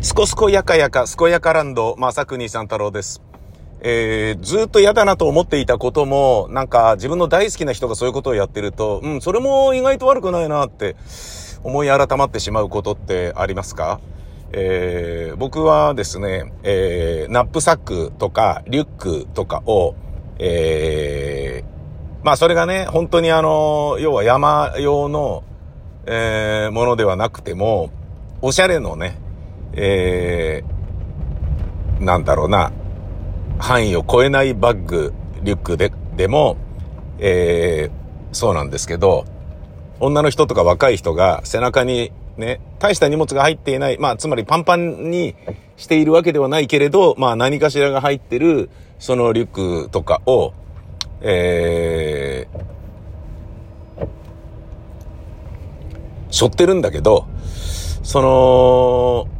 すこすこやかやか、すこやかランド、まさくにさん太郎です。えー、ずっと嫌だなと思っていたことも、なんか自分の大好きな人がそういうことをやってると、うん、それも意外と悪くないなって思い改まってしまうことってありますか？えー、僕はですね、えー、ナップサックとかリュックとかを、えー、まあそれがね、本当にあの、要は山用の、えー、ものではなくても、おしゃれのね、えー、なんだろうな、範囲を超えないバッグ、リュックで、でも、えー、そうなんですけど、女の人とか若い人が背中にね、大した荷物が入っていない、まあ、つまりパンパンにしているわけではないけれど、まあ、何かしらが入ってる、そのリュックとかを、えー、背負ってるんだけど、その、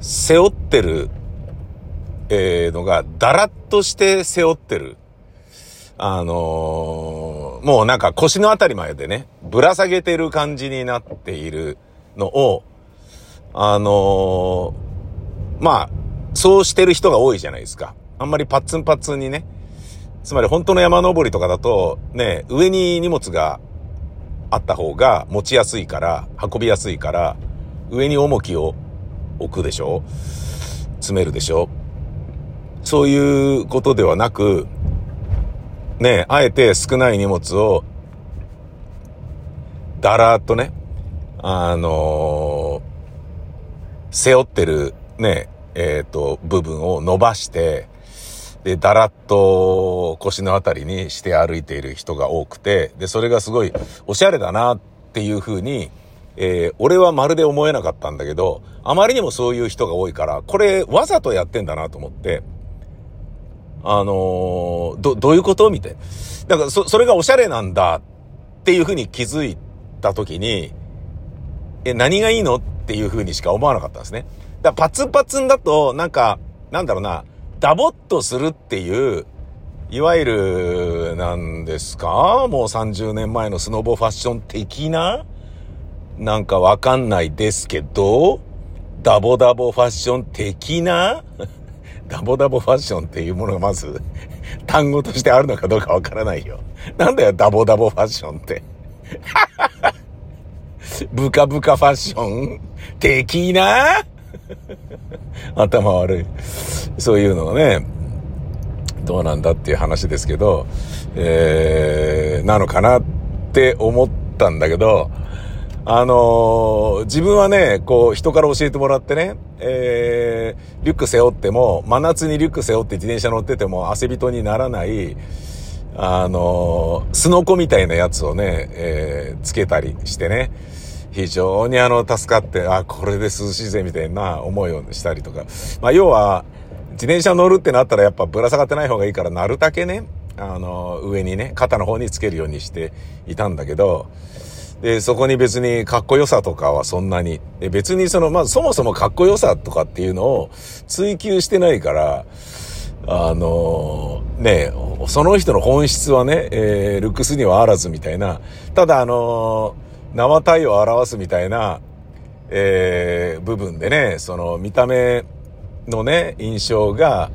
背負ってる、えー、のが、だらっとして背負ってる。あのー、もうなんか腰のあたりまでね、ぶら下げてる感じになっているのを、あのー、まあ、そうしてる人が多いじゃないですか。あんまりパッツンパッツンにね。つまり本当の山登りとかだと、ね、上に荷物があった方が持ちやすいから、運びやすいから、上に重きを置くでしょ？詰めるでしょ？そういうことではなく、ね、あえて少ない荷物を、だらーっとね、あのー、背負ってるね、えっ、ー、と、部分を伸ばして、で、だらっと腰のあたりにして歩いている人が多くて、で、それがすごいおしゃれだなっていう風に、えー、俺はまるで思えなかったんだけど、あまりにもそういう人が多いから、これわざとやってんだなと思って、あのー、ど、どういうこと？みたいな。だから、そ、それがおしゃれなんだっていうふうに気づいたときに、え、何がいいのっていうふうにしか思わなかったんですね。だパツパツンだと、なんか、なんだろうな、ダボっとするっていう、いわゆる、なんですか？もう30年前のスノボファッション的ななんかわかんないですけど、ダボダボファッション的な ダボダボファッションっていうものがまず、単語としてあるのかどうかわからないよ。なんだよ、ダボダボファッションって。ブカブカファッション的な？頭悪い。そういうのがね、どうなんだっていう話ですけど、えー、なのかなって思ったんだけど、あのー、自分はね、こう、人から教えてもらってね、えー、リュック背負っても、真夏にリュック背負って自転車乗ってても汗人にならない、あのー、スノコみたいなやつをね、えー、つけたりしてね、非常にあの、助かって、あ、これで涼しいぜみたいな思いをしたりとか。まあ、要は、自転車乗るってなったらやっぱぶら下がってない方がいいから、なるだけね、あの、上にね、肩の方につけるようにしていたんだけど、で、そこに別にかっこよさとかはそんなに、で別にその、まずそもそもかっこよさとかっていうのを追求してないから、あのね、その人の本質はね、えー、ルックスにはあらずみたいな、ただあの生体を表すみたいな、えー、部分でね、その見た目のね、印象が、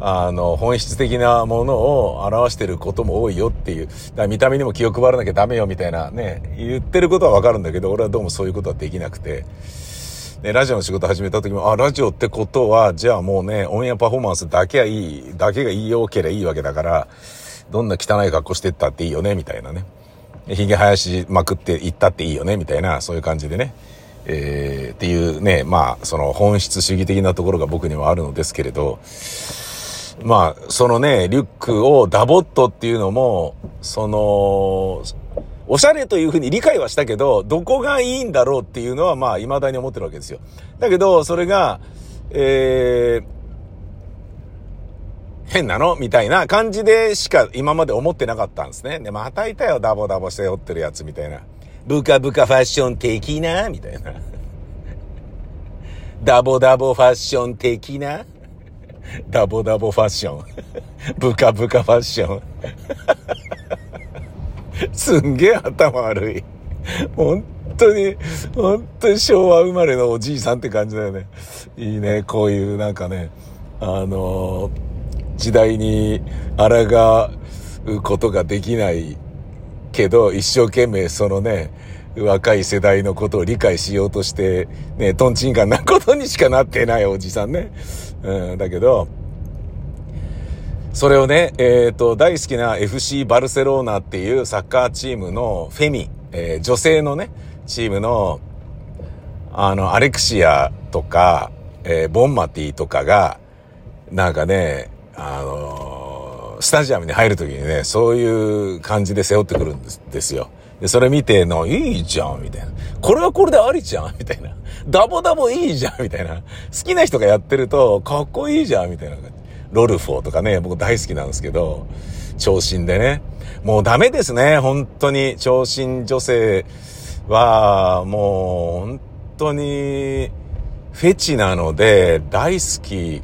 あの、本質的なものを表してることも多いよっていう。だから見た目にも気を配らなきゃダメよみたいなね、言ってることはわかるんだけど、俺はどうもそういうことはできなくて。ね、ラジオの仕事始めた時も、あ、ラジオってことは、じゃあもうね、オンエアパフォーマンスだけはいい、だけがいいよければいいわけだから、どんな汚い格好してったっていいよね、みたいなね。髭生やしまくって行ったっていいよね、みたいな、そういう感じでね。えー、っていうね、まあ、その本質主義的なところが僕にはあるのですけれど、まあ、そのね、リュックをダボットっていうのも、その、おしゃれというふうに理解はしたけど、どこがいいんだろうっていうのは、まあ、未だに思ってるわけですよ。だけど、それが、えー、変なのみたいな感じでしか今まで思ってなかったんですね。で、またいたよ、ダボダボ背負ってるやつみたいな。ブカブカファッション的なみたいな。ダボダボファッション的なダボダボファッション。ブカブカファッション。すんげえ頭悪い。本当に、本当に昭和生まれのおじいさんって感じだよね。いいね、こういうなんかね、あの時代に抗うことができないけど、一生懸命そのね、若い世代のことを理解しようとして、ね、トンチンカンなことにしかなってないおじさんね。うん、だけど、それをね、えっ、ー、と、大好きな FC バルセロナっていうサッカーチームのフェミ、えー、女性のね、チームの、あの、アレクシアとか、えー、ボンマティとかが、なんかね、あのスタジアムに入るときにね、そういう感じで背負ってくるんですですよ。で、それ見ての、いいじゃん、みたいな。これはこれでありじゃん、みたいな。ダボダボいいじゃん、みたいな。好きな人がやってると、かっこいいじゃん、みたいな。ロルフォーとかね、僕大好きなんですけど、長身でね。もうダメですね、本当に。長身女性は、もう、本当に、フェチなので、大好き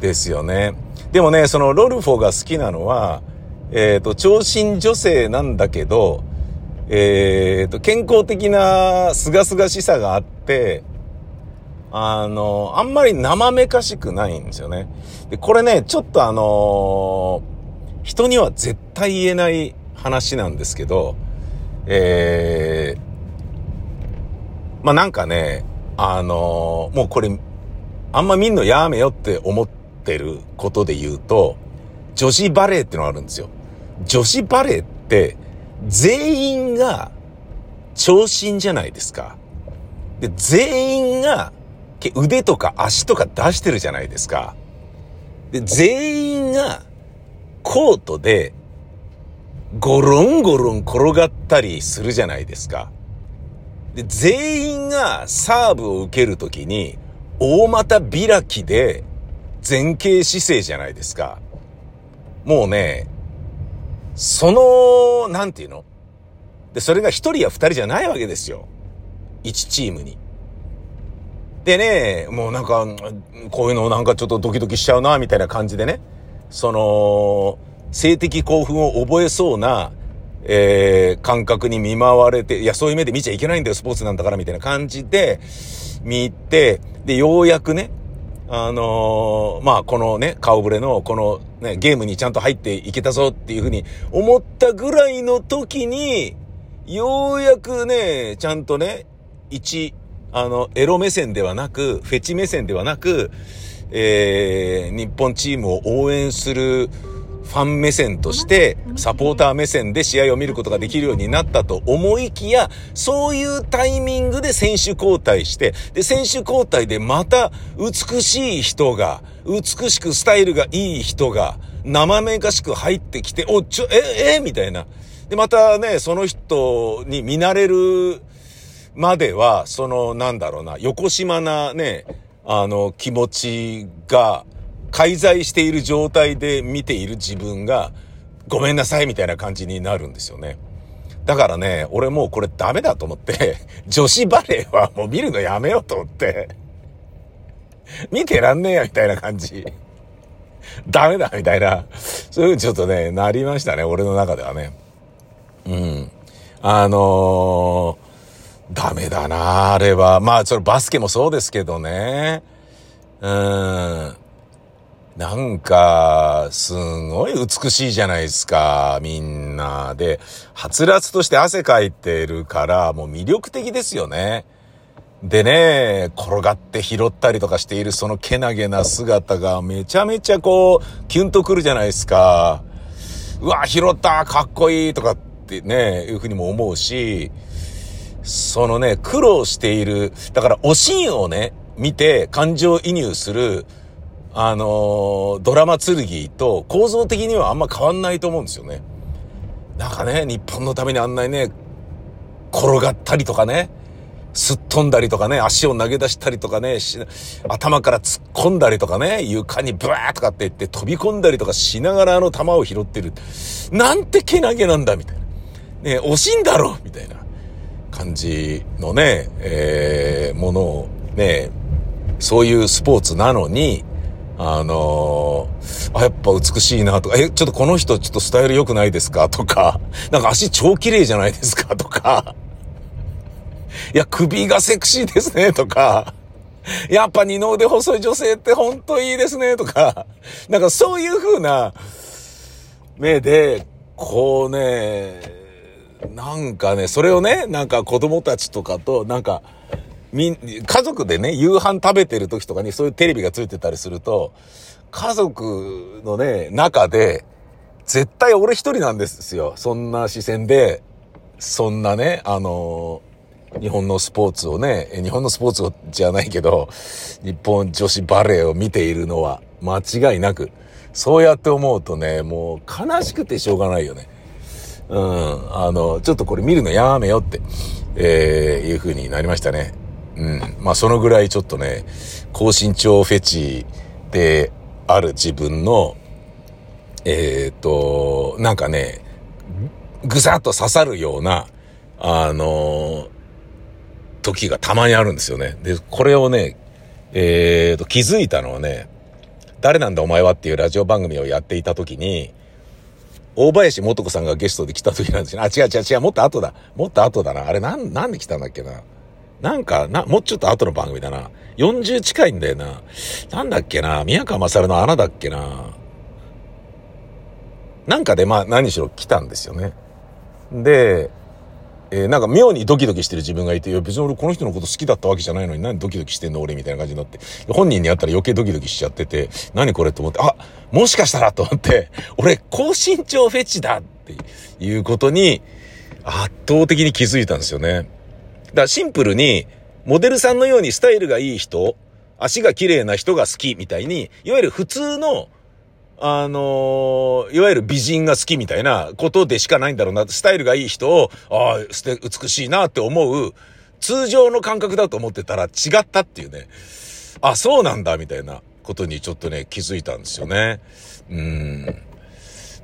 ですよね。でもね、そのロルフォーが好きなのは、えっ、ー、と、長身女性なんだけど、えっ、ー、と、健康的な清々しさがあって、あの、あんまり生めかしくないんですよね。で、これね、ちょっとあのー、人には絶対言えない話なんですけど、えー、まあ、なんかね、あのー、もうこれ、あんま見んのやめよって思ってることで言うと、女子バレーってのがあるんですよ。女子バレーって、全員が長身じゃないですか。で、全員が腕とか足とか出してるじゃないですか。で、全員がコートでゴロンゴロン転がったりするじゃないですか。で、全員がサーブを受けるときに大股開きで前傾姿勢じゃないですか。もうね、その、なんていうの？で、それが一人や二人じゃないわけですよ。一チームに。でね、もうなんか、こういうのなんかちょっとドキドキしちゃうな、みたいな感じでね、その、性的興奮を覚えそうな、えー、感覚に見舞われて、いや、そういう目で見ちゃいけないんだよ、スポーツなんだから、みたいな感じで、見て、で、ようやくね、あのー、まあ、このね、顔ぶれの、このね、ゲームにちゃんと入っていけたぞっていうふうに思ったぐらいの時に、ようやくね、ちゃんとね、一、あの、エロ目線ではなく、フェチ目線ではなく、えー、日本チームを応援するファン目線として、サポーター目線で試合を見ることができるようになったと思いきや、そういうタイミングで選手交代して、で、選手交代でまた美しい人が、美しくスタイルがいい人が、生めかしく入ってきて、お、ちょ、え、え、みたいな。で、またね、その人に見慣れるまでは、その、なんだろうな、横島なね、あの、気持ちが、介在している状態で見ている自分が、ごめんなさいみたいな感じになるんですよね。だからね、俺もうこれダメだと思って、女子バレーはもう見るのやめようと思って、見てらんねえやみたいな感じ。ダメだみたいな、そういうちょっとね、なりましたね、俺の中ではね。うん。あのダメだな、あれは。まあ、それバスケもそうですけどね。うん。なんか、すごい美しいじゃないですか、みんな。で、はつらつとして汗かいてるから、もう魅力的ですよね。でね、転がって拾ったりとかしているそのけなげな姿がめちゃめちゃこう、キュンとくるじゃないですか。うわ、拾ったかっこいいとかってね、いうふうにも思うし、そのね、苦労している、だからおしんをね、見て感情移入する、あの、ドラマ剣と構造的にはあんま変わんないと思うんですよね。なんかね、日本のためにあんなにね、転がったりとかね、すっ飛んだりとかね、足を投げ出したりとかね、頭から突っ込んだりとかね、床にブワーとかって言って飛び込んだりとかしながらあの球を拾ってる。なんてけなげなんだ、みたいな。ね惜しいんだろみたいな。感じのね、えー、ものをね、そういうスポーツなのに、あのー、あ、やっぱ美しいなとか、え、ちょっとこの人ちょっとスタイル良くないですか？とか、なんか足超綺麗じゃないですか？とか、いや、首がセクシーですね、とか、やっぱ二の腕細い女性ってほんといいですね、とか、なんかそういう風な目で、こうね、なんかね、それをね、なんか子供たちとかと、なんか、みん、家族でね、夕飯食べてる時とかにそういうテレビがついてたりすると、家族のね、中で、絶対俺一人なんですよ。そんな視線で、そんなね、あの日本のスポーツをね、日本のスポーツじゃないけど、日本女子バレーを見ているのは間違いなく、そうやって思うとね、もう悲しくてしょうがないよね。うん、あの、ちょっとこれ見るのやめよって、えー、いう風になりましたね。うん。まあ、そのぐらいちょっとね、高身長フェチである自分の、えっ、ー、と、なんかね、ぐさっと刺さるような、あの時がたまにあるんですよね。で、これをね、えっ、ー、と、気づいたのはね、誰なんだお前はっていうラジオ番組をやっていた時に、大林素子さんがゲストで来た時なんですよ。あ、違う違う違う、もっと後だ。もっと後だな。あれなん、なんで来たんだっけな。なんか、な、もうちょっと後の番組だな。40近いんだよな。なんだっけな。宮川勝の穴だっけな。なんかで、まあ、何しろ来たんですよね。で、えー、なんか妙にドキドキしてる自分がいて、いや別に俺この人のこと好きだったわけじゃないのに何ドキドキしてんの俺みたいな感じになって。本人に会ったら余計ドキドキしちゃってて、何これと思って、あ、もしかしたらと思って、俺高身長フェチだっていうことに圧倒的に気づいたんですよね。だからシンプルに、モデルさんのようにスタイルがいい人、足が綺麗な人が好きみたいに、いわゆる普通のあのー、いわゆる美人が好きみたいなことでしかないんだろうな。スタイルがいい人を、ああ、美しいなって思う、通常の感覚だと思ってたら違ったっていうね。あ、そうなんだ、みたいなことにちょっとね、気づいたんですよね。うん。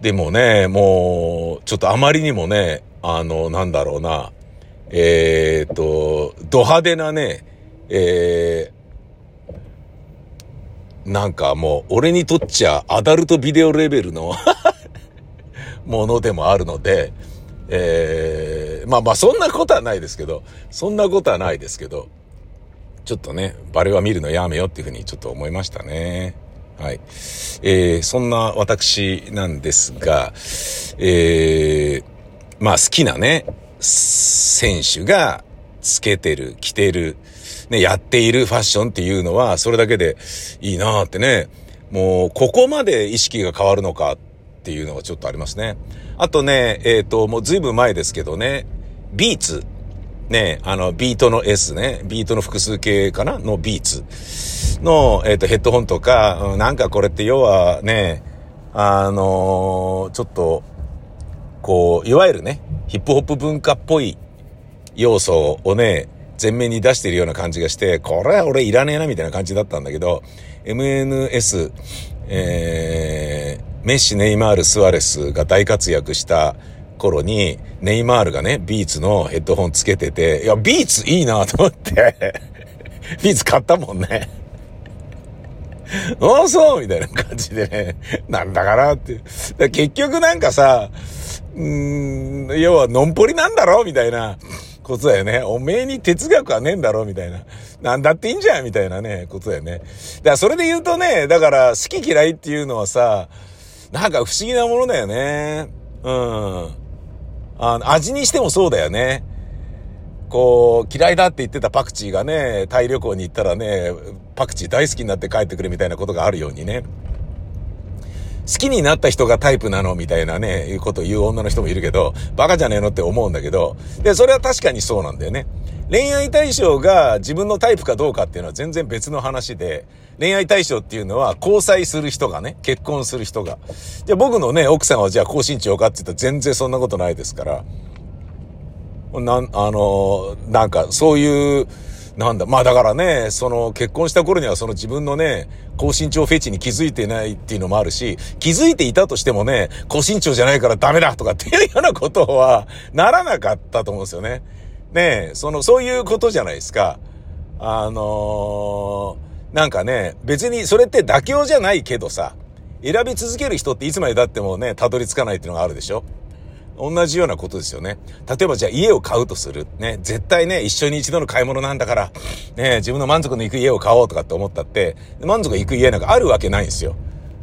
でもね、もう、ちょっとあまりにもね、あの、なんだろうな、えー、っと、ド派手なね、えなんかもう、俺にとっちゃアダルトビデオレベルの ものでもあるので、えー、まあまあそんなことはないですけど、そんなことはないですけど、ちょっとね、バレは見るのやめよっていうふうにちょっと思いましたね。はい。えー、そんな私なんですが、えー、まあ好きなね、選手がつけてる、着てる、ね、やっているファッションっていうのは、それだけでいいなってね、もう、ここまで意識が変わるのかっていうのがちょっとありますね。あとね、えっ、ー、と、もうずいぶん前ですけどね、ビーツ。ね、あの、ビートの S ね、ビートの複数形かな？のビーツ。の、えっ、ー、と、ヘッドホンとか、うん、なんかこれって要はね、あのー、ちょっと、こう、いわゆるね、ヒップホップ文化っぽい要素をね、前面に出してるような感じがして、これは俺いらねえなみたいな感じだったんだけど、MNS、えー、メッシ、ネイマール、スアレスが大活躍した頃に、ネイマールがね、ビーツのヘッドホンつけてて、いや、ビーツいいなと思って ビーツ買ったもんねあ あ、そうみたいな感じでね、なんだかなって。結局なんかさ、うーん、要は、のんぽりなんだろみたいな。ことだよね。おめえに哲学はねえんだろみたいな。なんだっていいんじゃんみたいなね、ことだよね。だからそれで言うとね、だから好き嫌いっていうのはさ、なんか不思議なものだよね。うん。あの、味にしてもそうだよね。こう、嫌いだって言ってたパクチーがね、タイ旅行に行ったらね、パクチー大好きになって帰ってくるみたいなことがあるようにね。好きになった人がタイプなのみたいなね、いうことを言う女の人もいるけど、バカじゃねえのって思うんだけど、で、それは確かにそうなんだよね。恋愛対象が自分のタイプかどうかっていうのは全然別の話で、恋愛対象っていうのは交際する人がね、結婚する人が。じゃあ僕のね、奥さんはじゃあ高身長かって言ったら全然そんなことないですから。なん、あの、なんかそういう、なんだ、まあだからね、その結婚した頃にはその自分のね、高身長フェチに気づいてないっていうのもあるし、気づいていたとしてもね、高身長じゃないからダメだとかっていうようなことはならなかったと思うんですよね。ねその、そういうことじゃないですか。あのー、なんかね、別にそれって妥協じゃないけどさ、選び続ける人っていつまで経ってもね、たどり着かないっていうのがあるでしょ？同じようなことですよね。例えばじゃあ家を買うとする。ね、絶対ね、一緒に一度の買い物なんだから、ね、自分の満足のいく家を買おうとかって思ったって、満足がいく家なんかあるわけないんですよ。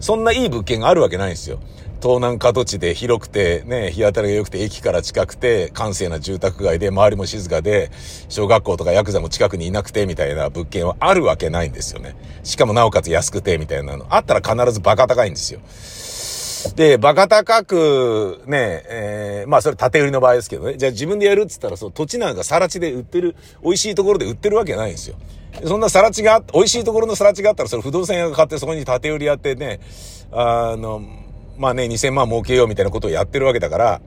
そんないい物件があるわけないんですよ。東南角地で広くて、ね、日当たりが良くて、駅から近くて、閑静な住宅街で、周りも静かで、小学校とかヤクザも近くにいなくて、みたいな物件はあるわけないんですよね。しかもなおかつ安くて、みたいなの。あったら必ずバカ高いんですよ。で、バカ高く、ね、えー、まあそれ縦売りの場合ですけどね。じゃあ自分でやるって言ったら、その土地なんかさら地で売ってる、美味しいところで売ってるわけないんですよ。そんなさら地が、美味しいところのさら地があったら、それ不動産屋が買ってそこに縦売りやってね、あの、まあね、2000万儲けようみたいなことをやってるわけだから、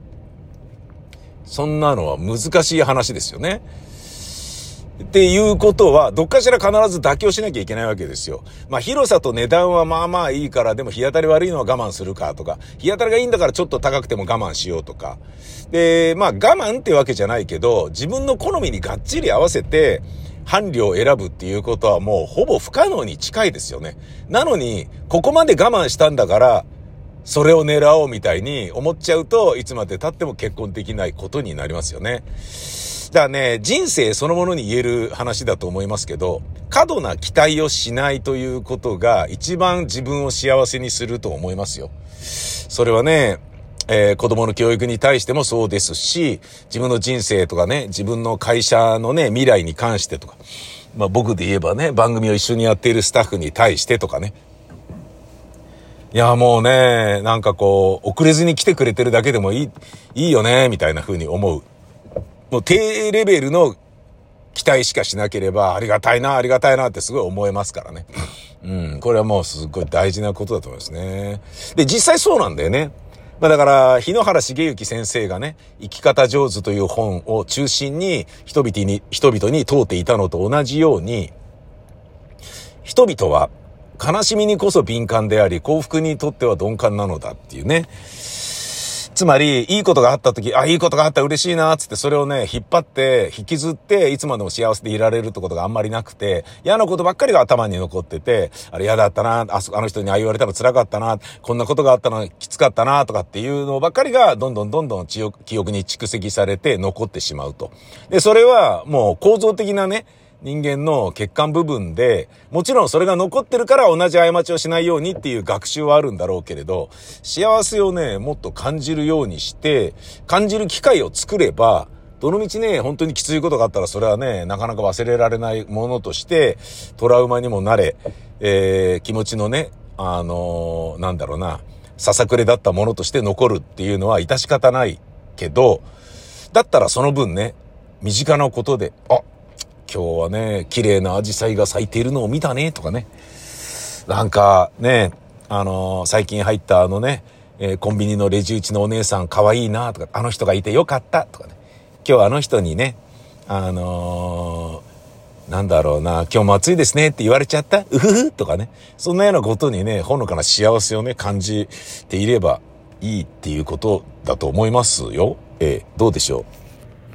そんなのは難しい話ですよね。っていうことは、どっかしら必ず妥協しなきゃいけないわけですよ。まあ広さと値段はまあまあいいから、でも日当たり悪いのは我慢するかとか、日当たりがいいんだからちょっと高くても我慢しようとか。で、まあ我慢ってわけじゃないけど、自分の好みにがっちり合わせて、伴侶を選ぶっていうことはもうほぼ不可能に近いですよね。なのに、ここまで我慢したんだから、それを狙おうみたいに思っちゃうといつまで経っても結婚できないことになりますよね。だからね、人生そのものに言える話だと思いますけど、過度な期待をしないということが一番自分を幸せにすると思いますよ。それはね、えー、子供の教育に対してもそうですし、自分の人生とかね、自分の会社のね、未来に関してとか、まあ僕で言えばね、番組を一緒にやっているスタッフに対してとかね、いや、もうね、なんかこう、遅れずに来てくれてるだけでもいい、いいよね、みたいな風に思う。もう低レベルの期待しかしなければ、ありがたいな、ありがたいなってすごい思えますからね。うん、これはもうすっごい大事なことだと思いますね。で、実際そうなんだよね。まあだから、日野原茂之先生がね、生き方上手という本を中心に人々に、人々に問うていたのと同じように、人々は悲しみにこそ敏感であり、幸福にとっては鈍感なのだっていうね。つまり、いいことがあった時、あ、いいことがあった嬉しいな、つってそれをね、引っ張って、引きずって、いつまでも幸せでいられるってことがあんまりなくて、嫌なことばっかりが頭に残ってて、あれ嫌だったな、ああの人にああ言われたら辛かったな、こんなことがあったのきつかったな、とかっていうのばっかりが、どんどんどんどん記憶に蓄積されて残ってしまうと。で、それはもう構造的なね、人間の血管部分で、もちろんそれが残ってるから同じ過ちをしないようにっていう学習はあるんだろうけれど、幸せをね、もっと感じるようにして、感じる機会を作れば、どのみちね、本当にきついことがあったらそれはね、なかなか忘れられないものとして、トラウマにもなれ、えー、気持ちのね、あのー、なんだろうな、ささくれだったものとして残るっていうのは致し方ないけど、だったらその分ね、身近なことで、あ、今日はね、綺麗なアジサイが咲いているのを見たね、とかね。なんかね、あのー、最近入ったあのね、えー、コンビニのレジ打ちのお姉さん可愛いな、とか、あの人がいてよかった、とかね。今日あの人にね、あのー、なんだろうな、今日も暑いですねって言われちゃったうふふとかね。そんなようなことにね、ほのかな幸せをね、感じていればいいっていうことだと思いますよ。えー、どうでしょう？